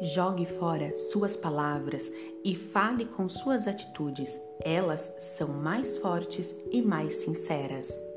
Jogue fora suas palavras e fale com suas atitudes. Elas são mais fortes e mais sinceras.